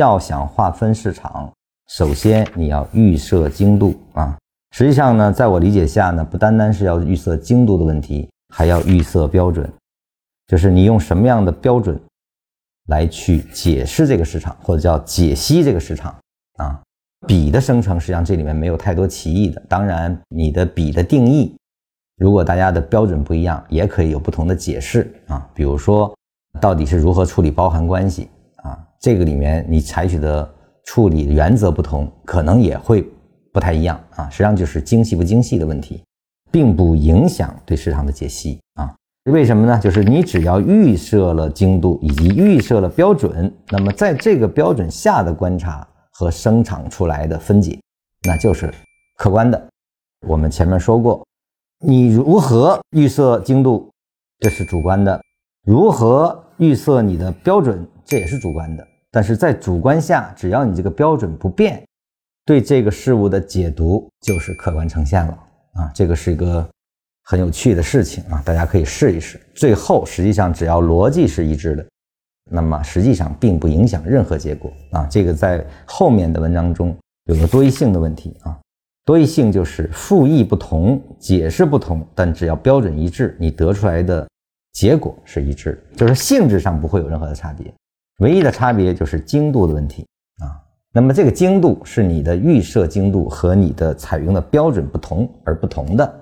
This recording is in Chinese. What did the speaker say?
要想划分市场，首先你要预设精度啊。实际上呢，在我理解下呢，不单单是要预设精度的问题，还要预设标准，就是你用什么样的标准来去解释这个市场，或者叫解析这个市场啊。比的生成实际上这里面没有太多歧义的，当然你的比的定义，如果大家的标准不一样，也可以有不同的解释啊。比如说，到底是如何处理包含关系？这个里面你采取的处理原则不同，可能也会。不太一样啊，实际上就是精细不精细的问题，并不影响对市场的解析啊。为什么呢？就是你只要预设了精度以及预设了标准，那么在这个标准下的观察和生产出来的分解，那就是客观的。我们前面说过，你如何预设精度，这是主观的；如何预设你的标准，这也是主观的。但是在主观下，只要你这个标准不变。对这个事物的解读就是客观呈现了啊，这个是一个很有趣的事情啊，大家可以试一试。最后实际上只要逻辑是一致的，那么实际上并不影响任何结果啊。这个在后面的文章中有个多义性的问题啊，多义性就是复义不同，解释不同，但只要标准一致，你得出来的结果是一致的，就是性质上不会有任何的差别，唯一的差别就是精度的问题啊。那么这个精度是你的预设精度和你的采用的标准不同而不同的。